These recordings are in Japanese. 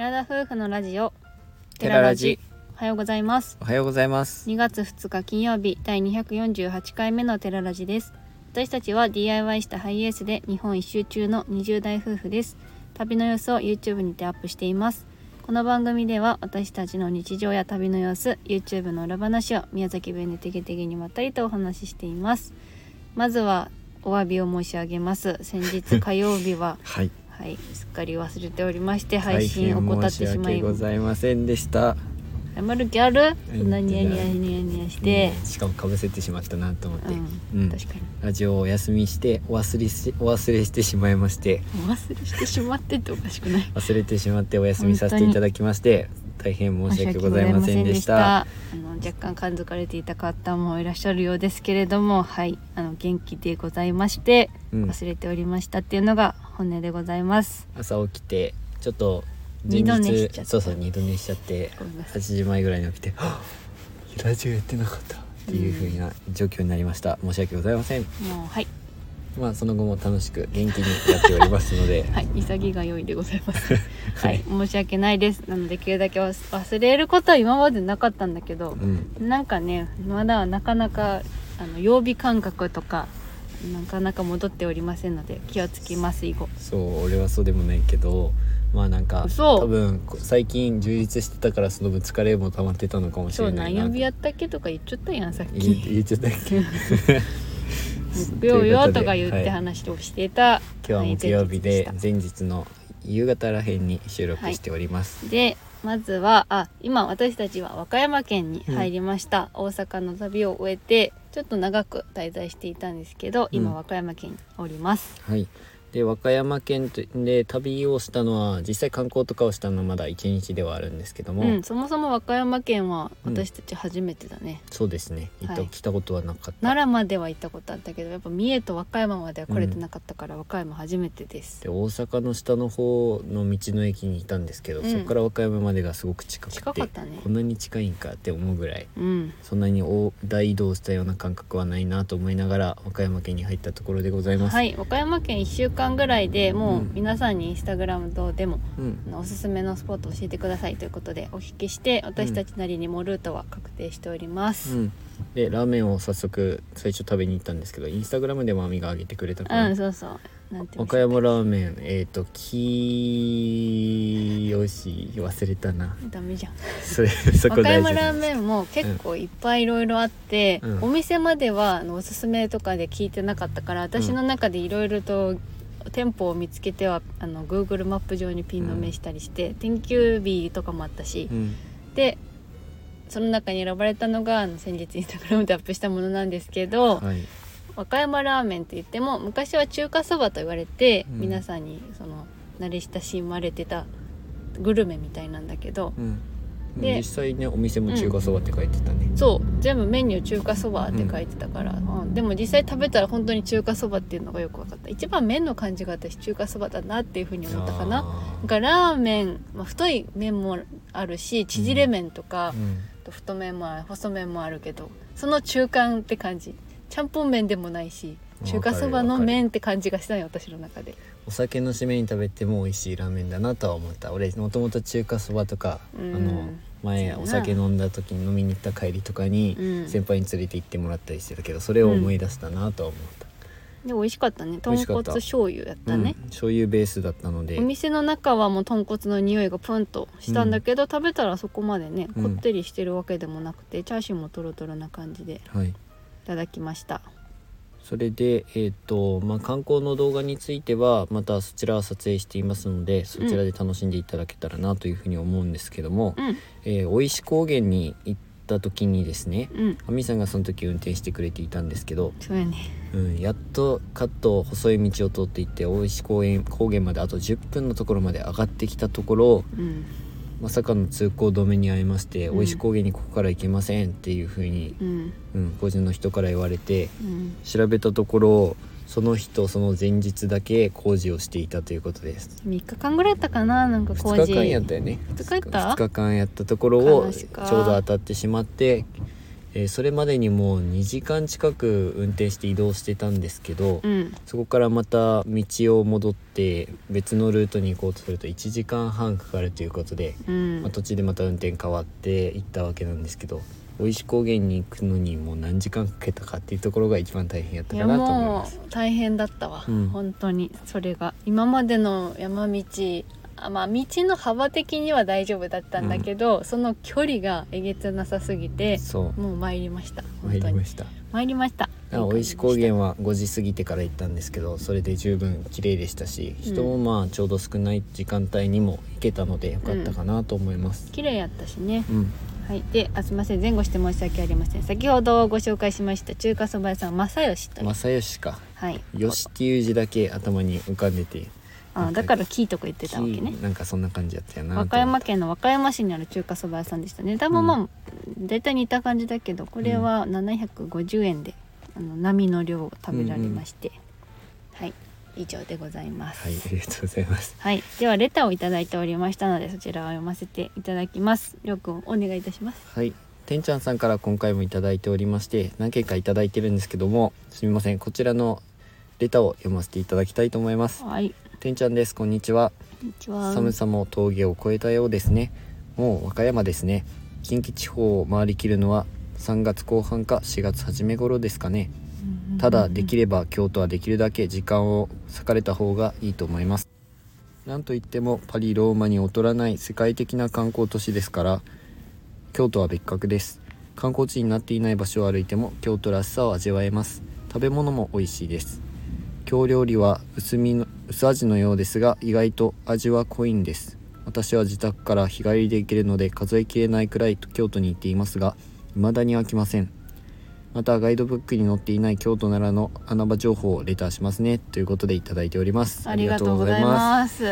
寺田夫婦のラジオ。テララジ。おはようございます。おはようございます。2月2日金曜日第248回目のテララジです。私たちは DIY したハイエースで日本一周中の20代夫婦です。旅の様子を YouTube にてアップしています。この番組では私たちの日常や旅の様子 YouTube の裏話を宮崎弁でてげてげにまったりとお話ししています。まずはお詫びを申し上げます。先日火曜日は はいはいすっかり忘れておりまして配信を怠ってしまいございませんでした。謝る気ある？うんそんなニヤニヤニヤニヤして。うんしかもかぶせてしまったなと思って、うん、うん。確かにラジオをお休みしてお忘れしお忘れしてしまいまして。お忘れしてしまってっておかしくない？忘れてしまってお休みさせていただきまして大変申し訳ございませんでした。あの若干感づかれていた方もいらっしゃるようですけれどもはいあの元気でございましてうん。忘れておりましたっていうのが本音でございます。朝起きてちょっと二度寝しちゃったそうそう二度寝しちゃってごめんなさい。8時前ぐらいに起きてラジオやってなかった。っていう風な状況になりました。申し訳ございません。もうはい。まあその後も楽しく元気にやっておりますので、はい潔が良いでございます。はい。申し訳ないです。なのでできるだけ忘れることは今までなかったんだけどうん。なんかねまだなかなかあの曜日感覚とかなかなか戻っておりませんので気をつきます以後。そう俺はそうでもないけどまあなんか嘘。多分こ最近充実してたからその分疲れも溜まってたのかもし今日れないな。何曜日やったっけとか言っちゃったやんさっ言き言っちゃったっけ？木曜よとか言ってはい話をしていた、今日は木曜日ではい前日の夕方らへんに収録しております、でまずはあ今私たちは和歌山県に入りました、大阪の旅を終えてちょっと長く滞在していたんですけど今うん。和歌山県におります、はいで和歌山県で旅をしたのは実際観光とかをしたのはまだ1日ではあるんですけども、うん、そもそも和歌山県はうん。私たち初めてだね、そうですね。行った、はい。来たことはなかった。奈良までは行ったことあったけどやっぱ三重と和歌山までは来れてなかったから、和歌山初めてです。で大阪の下の方の道の駅にいたんですけど、うん。そこから和歌山までがすごく近くて近かったね。こんなに近いんかって思うぐらいうん。そんなに大大移動したような感覚はないなと思いながら和歌山県に入ったところでございます、はい和歌山県1週間ぐらいでもううん。皆さんにインスタグラム等でもうん。あのおすすめのスポットを教えてくださいということでお聞きして私たちなりにもルートは確定しております、うん、でラーメンを早速最初食べに行ったんですけどインスタグラムでもアミが上げてくれたから、うん、そうそう。なんて和歌山ラーメンえっ、ー、ときよし忘れたな。ダメじゃん。それそ和こ大事歌山ラーメンも結構いっぱいいろいろあって、うん。お店まではあのおすすめとかで聞いてなかったから私の中でいろいろと店舗を見つけてはあの Google マップ上にピン止めしたりして、天休日とかもあったし、うん。でその中に選ばれたのがあの先日インスタグラムでアップしたものなんですけど、はい。和歌山ラーメンって言っても昔は中華そばと言われて、うん。皆さんにその慣れ親しまれてたグルメみたいなんだけど、うんで実際ねお店も中華そばって書いてたね、そう。全部メニュー中華そばって書いてたから、うん。でも実際食べたら本当に中華そばっていうのがよく分かった。一番麺の感じが私中華そばだなっていうふうに思ったかな。かラーメン、まあ、太い麺もあるし縮れ麺とかと太麺もある細麺もあるけどその中間って感じ。ちゃんぽん麺でもないし中華そばの麺って感じがしたのよ私の中でお酒の締めに食べても美味しいラーメンだなとは思った。俺もともと中華そばとか、うん。あの前お酒飲んだ時に飲みに行った帰りとかにうん先輩に連れて行ってもらったりしてたけどそれを思い出したなとは思った、で美味しかったね。豚骨醤油やったね、うん。醤油ベースだったので。お店の中はもう豚骨の匂いがプンとしたんだけど、食べたらそこまでねうん。こってりしてるわけでもなくて、チャーシューもトロトロな感じでい。はいただきましたそれでえっ、とまあ観光の動画についてはまたそちらは撮影していますのでそちらで楽しんでいただけたらなというふうに思うんですけども、うん。えー大石高原に行った時にですねうん。亜美さんがその時運転してくれていたんですけど、そうやね。うん、やっとカット細い道を通っていって大石高原高原まであと10分のところまで上がってきたところうんまさかの通行止めに遭いまして、うん。大石高原にここから行けませんっていうふうに、うん。うん、個人の人から言われてうん。調べたところその日とその前日だけ工事をしていたということです。3日間ぐらいやったかななんか工2事日間やったよね。二日やった？2日間やったところをちょうど当たってしまってえーそれまでにもう2時間近く運転して移動してたんですけど、うん。そこからまた道を戻って別のルートに行こうとすると1時間半かかるということで、うん。まあ、途中でまた運転変わって行ったわけなんですけど大石高原に行くのにもう何時間かけたかっていうところが一番大変やったかなと思いもます。う大変だったわ、うん。本当に。それが。今までの山道あまあ道の幅的には大丈夫だったんだけど、その距離がえげつなさすぎてそう。もう参りました。本参りました。参りました。あ大石高原は5時過ぎてから行ったんですけどそれで十分綺麗でしたし人もまあちょうど少ない時間帯にも行けたのでよかったかなと思います。綺麗やったしね。うん、はい。であすいません。前後して申し訳ありません。先ほどご紹介しました中華そば屋さん正義という、正義か。はい。よしっていう字だけ頭に浮かんでてあだからキーとか言ってたわけね。なんかそんな感じやったよな。和歌山県の和歌山市にある中華そば屋さんでしたね。多分まあ、大体似た感じだけどこれは750円で、あの波の量を食べられまして、はい。以上でございます。はいありがとうございます。はい、ではレターをいただいておりましたのでそちらを読ませていただきます。りょうくんお願いいたします。はい。てんちゃんさんから今回もいただいておりまして何件かいただいてるんですけどもすみません。こちらのレターを読ませていただきたいと思います。はいてんちゃんです。こんにちは。寒さも峠を越えたようですね。もう和歌山ですね。近畿地方を回りきるのは3月後半か4月初め頃ですかね。ただできれば京都はできるだけ時間を割かれた方がいいと思います。なんといってもパリローマに劣らない世界的な観光都市ですから京都は別格です。観光地になっていない場所を歩いても京都らしさを味わえます。食べ物も美味しいです京料理は薄みの薄味のようですが意外と味は濃いんです。私は自宅から日帰りで行けるので数えきれないくらい京都に行っていますが未だに飽きません。またガイドブックに載っていない京都ならの穴場情報をレターしますね。ということでいただいております。ありがとうございます。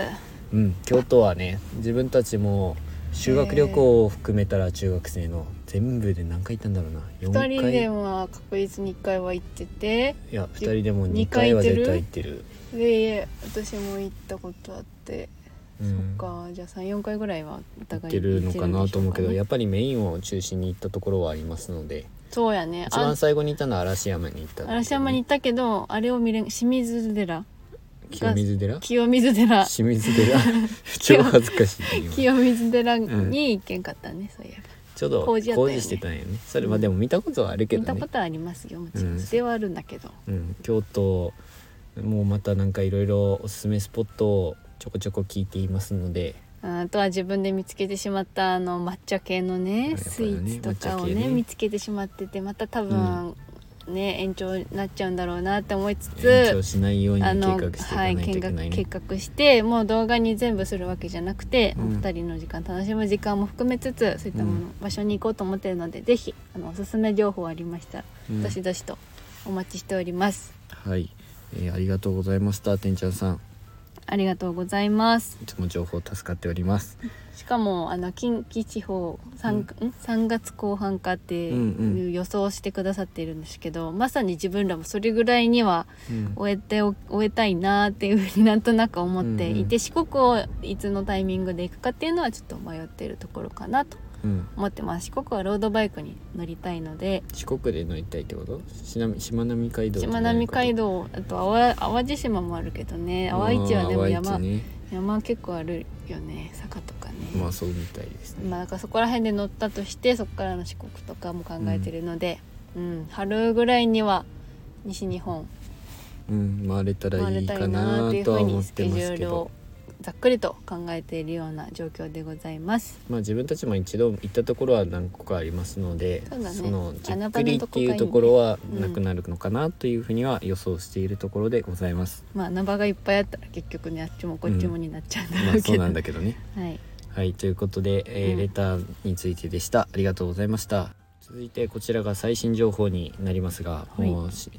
うん、京都はね自分たちも修学旅行を含めたら中学生の全部で何回行ったんだろうな。4二回人では確実に1回は行ってていや2人でも2二回回は絶対行ってる。で私も行ったことあって、うん。そっかじゃあ34回ぐらいはお行互いってるのかなと思うけど、行ってるんでしょやっぱりメインを中心に行ったところはありますのでそうやね。一番あ最後に行ったのは嵐山に行ったね。嵐山に行ったけどあれを見れん清水寺清水寺？清水寺。清水寺。超恥ずかしい今清水寺に行けんかったね、そういえば。ちょうど工事してたんよね。それはでも見たことはあるけ見たどねことはありますよもちろん、うん。ではあるんだけど。うん、京都もうまたなんかいろいろおすすめスポットをちょこちょこ聞いていますので。あとは自分で見つけてしまったあの抹茶系のねねスイーツとかをねね。見つけてしまっててまた多分、ね延長になっちゃうんだろうなって思いつ延長つしないように計あの画してはない計画してもう動画に全部するわけじゃなくて、うん。お二人の時間楽しむ時間も含めつつそういったもの、うん。場所に行こうと思ってるのでぜひあのおすすめ情報ありましたら、うんどしどしとお待ちしております。はい、えーありがとうございましたてんちゃんさんありがとうございます。いつも情報助かっております。しかもあの近畿地方 3,、ん、3月後半かってうんうんいう予想をしてくださっているんですけど、まさに自分らもそれぐらいにはうん。終えてお終えたいなっていうふうになんとなく思っていて、うんうん四国をいつのタイミングで行くかっていうのはちょっと迷っているところかなとうん思ってます。四国はロードバイクに乗りたいので。四国で乗りたいってこと？しなしまなみ海道しまなみ海道。道あと淡淡路島もあるけどね。淡市はでも山、ね。山結構あるよね。坂とかね、まあそうみたいですね。まあ、なんかそこら辺で乗ったとしてそこからの四国とかも考えてるので、うん。春ぐらいには西日本。うん。回れたらいいかなとは思っにスケジてますけどュールをざっくりと考えているような状況でございます。まあ自分たちも一度行ったところは何個かありますのでそねのじっくりっていうところはなくなるのかなというふうには予想しているところでございます。まあ穴場がいっぱいあったら結局ねあっちもこっちもになっちゃうんだまろうけど、あそうなんだけどね。はいはいということで、えーうんレターについてでした。ありがとうございました。続いてこちらが最新情報になりますが、はいもうし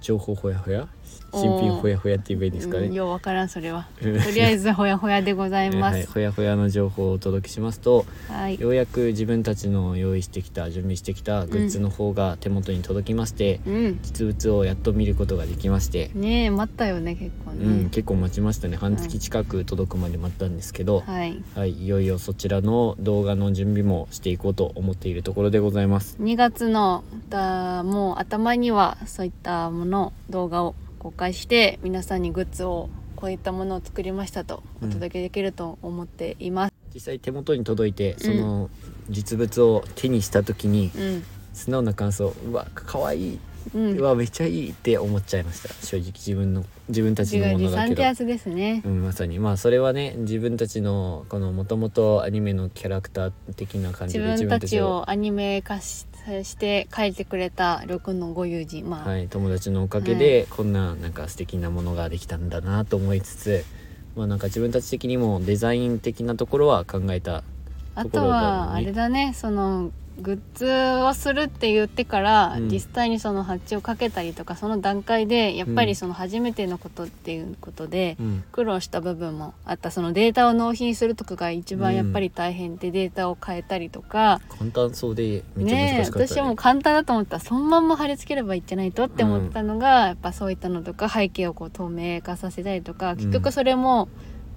情報ほやほや？新品ほやほやって言えばいいんですかね、うん、ようわからんそれは。とうん。りあえずほやほやでございまはい、すほやほやの情報をお届けしますとはい。ようやく自分たちの用意してきた準備してきたグッズの方が手元に届きまして、うん。実物をやっと見ることができまして、ねえ待ったよね結構ね、うん、結構待ちましたね。半月近く届くまで待ったんですけど、はい。はい、いよいよそちらの動画の準備もしていこうと思っているところでございます。2月のだもう頭にはそういったもの動画を公開して皆さんにグッズをこういったものを作りましたとお届けできると思っています。実際手元に届いてその実物を手にした時にうん、素直な感想うわ可愛いうん、うわめっちゃいいって思っちゃいました。正直自分の自分たちのも自のだけど。ですね。う。ん、まさに。まあそれはね自分たちのこのもともとアニメのキャラクター的な感じで自分たちをアニメ化しして書いてくれた緑のご友人まあ、はい、友達のおかげでこんななんか素敵なものができたんだなと思いつつ、まあなんか自分たち的にもデザイン的なところは考えたあとはあれだねそのグッズをするって言ってから、うん。実際にその発注をかけたりとかその段階でやっぱりその初めてのことっていうことで、うん。苦労した部分もあった。そのデータを納品するとかが一番やっぱり大変で、データを変えたりとか。簡単そうでめっちゃ難しかった、私はもう簡単だと思った。らそのまんま貼り付ければいいんじゃないとって思ったのが、やっぱそういったのとか背景をこう透明化させたりとか結局それも、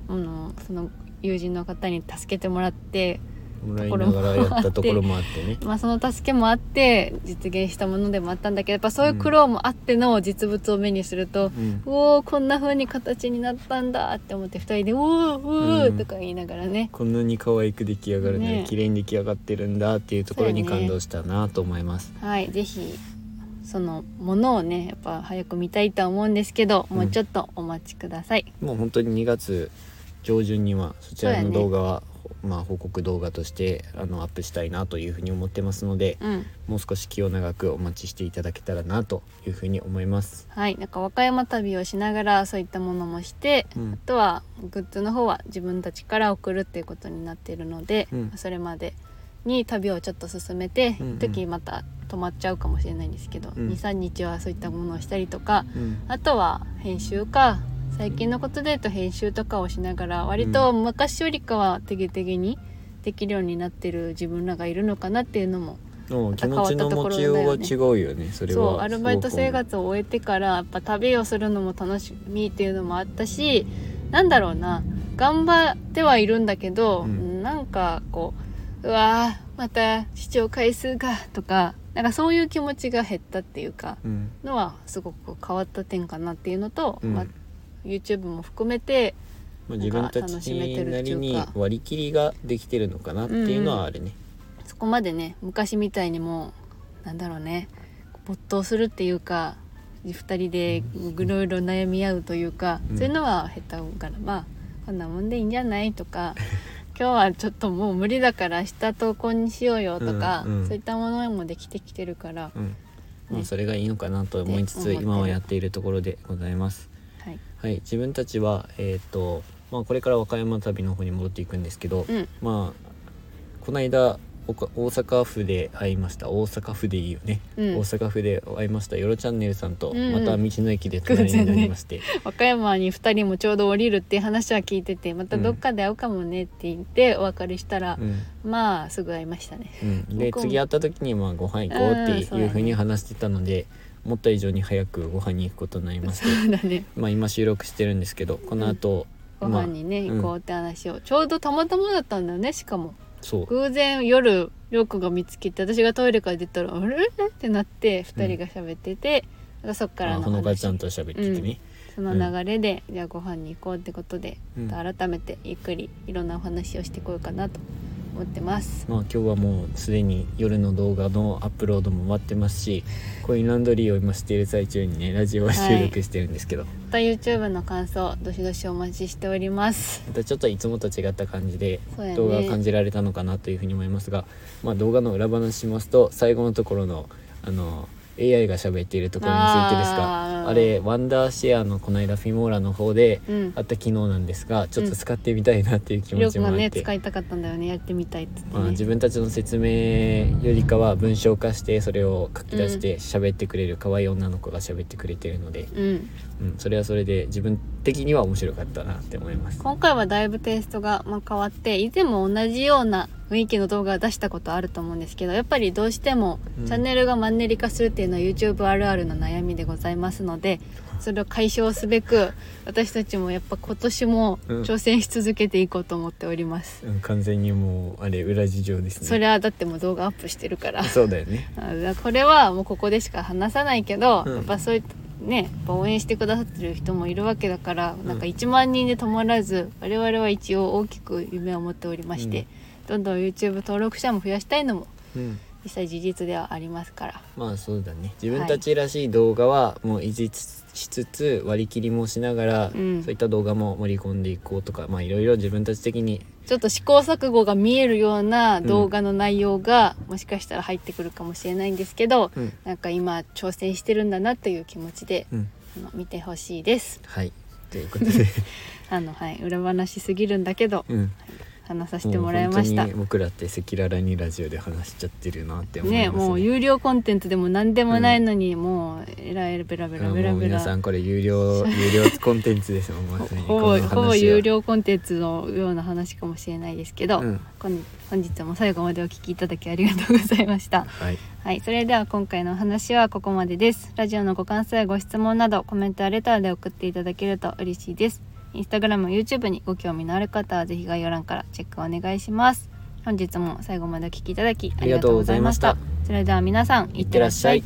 うん、その友人の方に助けてもらって。もらいながらやったところもあってね。まあ、その助けもあって実現したものでもあったんだけどやっぱそういう苦労もあっての実物を目にすると、うん。うおーこんな風に形になったんだって思って2人で「おーうー」とか言いながらね、こんなに可愛く出来上がるねね。綺麗に出来上がってるんだっていうところに感動したなと思います、はいぜひそのものをねやっぱ早く見たいとは思うんですけど、もうちょっとお待ちください。もう本当に2月上旬にはそちらの動画は、まあ報告動画としてあのアップしたいなというふうに思ってますので、うん。もう少し気を長くお待ちしていただけたらなというふうに思います。はい。なんか和歌山旅をしながらそういったものもしてうん。あとはグッズの方は自分たちから送るっていうことになっているので、うん。それまでに旅をちょっと進めて、うんうん。時また止まっちゃうかもしれないんですけど、うん。23日はそういったものをしたりとかうん。あとは編集か最近のことで言うと編集とかをしながら割と昔よりかはてげてげにできるようになってる自分らがいるのかなっていうのも気持ちの持ちようは違うよね。それは。そうアルバイト生す活を終えてからやっぱ旅をするのも楽しみっていうのもあったしなんだろうな頑張ってはいるんだけど、うん。なんかこううわーまた視聴回数がとかなんかそういう気持ちが減ったっていうかのはすごく変わった点かなっていうのと、うん。まあ、YouTube も含めてまあ、自分たちなりに割り切りができてるのかなっていうのはあるね。そこまでね昔みたいにもうなんだろうね没頭するっていうか2人でいろいろ悩み合うというか、うん。そういうのは下手からまあこんなもんでいいんじゃないとか 今日はちょっともう無理だから明日投稿にしようよとか、うんうん。そういったものもできてきてるから、うん。まあ、それがいいのかなと思いつつ今はやっているところでございます。はい、はい、自分たちは、えーとまあ、これから和歌山旅の方に戻っていくんですけど、うん。まあこの間大阪府で会いました。大阪府でいいよね、うん。大阪府で会いました。よろチャンネルさんとうん。また道の駅で隣になりまして、和歌山に2人もちょうど降りるっていう話は聞いててまたどっかで会うかもねって言ってお別れしたら、うん。まあすぐ会いましたね。うん、で次会った時にまあご飯行こうっていうふうに話してたので、思った以上に早くご飯に行くことになりまして そうだね。まあ今収録してるんですけどこの後、ご飯にね、まあ行こうって話を。ちょうどたまたまだったんだよねしかも。そう。偶然夜りょうくんが見つけて私がトイレから出たら「あれ?」ってなって2人が喋ってて、そっからあのほのかちゃん話と喋っててね、その流れで、じゃあご飯に行こうってことで、改めてゆっくりいろんなお話をしてこようかなと思ってます。まあ今日はもうすでに夜の動画のアップロードも終わってますしコインランドリーを今している最中にねラジオは収録してるんですけど、また YouTube の感想どしどしお待ちしております。またちょっといつもと違った感じで動画を感じられたのかなというふうに思いますが、まあ、動画の裏話しますと最後のところのあの AI が喋っているところについてですあー。かあれワンダーシェアのこの間フィモーラの方でうん。あった機能なんですがちょっと使ってみたいなっていう気持ちもあって、ね使いたかったんだよねやってみたいっつってまあ、ね自分たちの説明よりかは文章化してそれを書き出して喋ってくれる可愛い女の子が喋ってくれてるので、うん。うん、それはそれで自分的には面白かったなって思います。今回はだいぶテイストがまあ変わって以前も同じような雰囲気の動画を出したことあると思うんですけどやっぱりどうしてもうん。チャンネルがマンネリ化するっていうのは YouTube あるあるの悩みでございますのでそれを解消すべく私たちもやっぱ今年もうん。挑戦し続けていこうと思っております、うん完全にもうあれ裏事情ですね。それはだってもう動画アップしてるから。そうだよね。あこれはもうここでしか話さないけど、うん。やっぱそういったね応援してくださってる人もいるわけだから、んなんか1万人で止まらず我々は一応大きく夢を持っておりまして、うんどんどん YouTube 登録者も増やしたいのもうん。実際事実ではありますから。まあそうだね。自分たちらしい動画はもう維持しつつ割り切りもしながら、うん。そういった動画も盛り込んでいこうとかまあいろいろ自分たち的にちょっと試行錯誤が見えるような動画の内容が、もしかしたら入ってくるかもしれないんですけど、うん。なんか今挑戦してるんだなという気持ちで、うん。あの見てほしいです。はい。ということで。あのはい。裏話すぎるんだけど。うん話させてもらいました。もう本当に僕らって赤裸々にラジオで話しちゃってるなって思いますね。もう有料コンテンツでも何でもないのに、もうえらいベラベラベラベラ。皆さんこれ有料有料コンテンツですもんまさに。ほぼ有料コンテンツのような話かもしれないですけど、うん。本本日も最後までお聞きいただきありがとうございました。はい。はい、それでは今回のお話はここまでです。ラジオのご感想やご質問などコメントやレターで送っていただけると嬉しいです。インスタグラム、YouTube にご興味のある方はぜひ概要欄からチェックお願いします。本日も最後までお聞きいただきありがとうございました。それでは皆さん。いってらっしゃい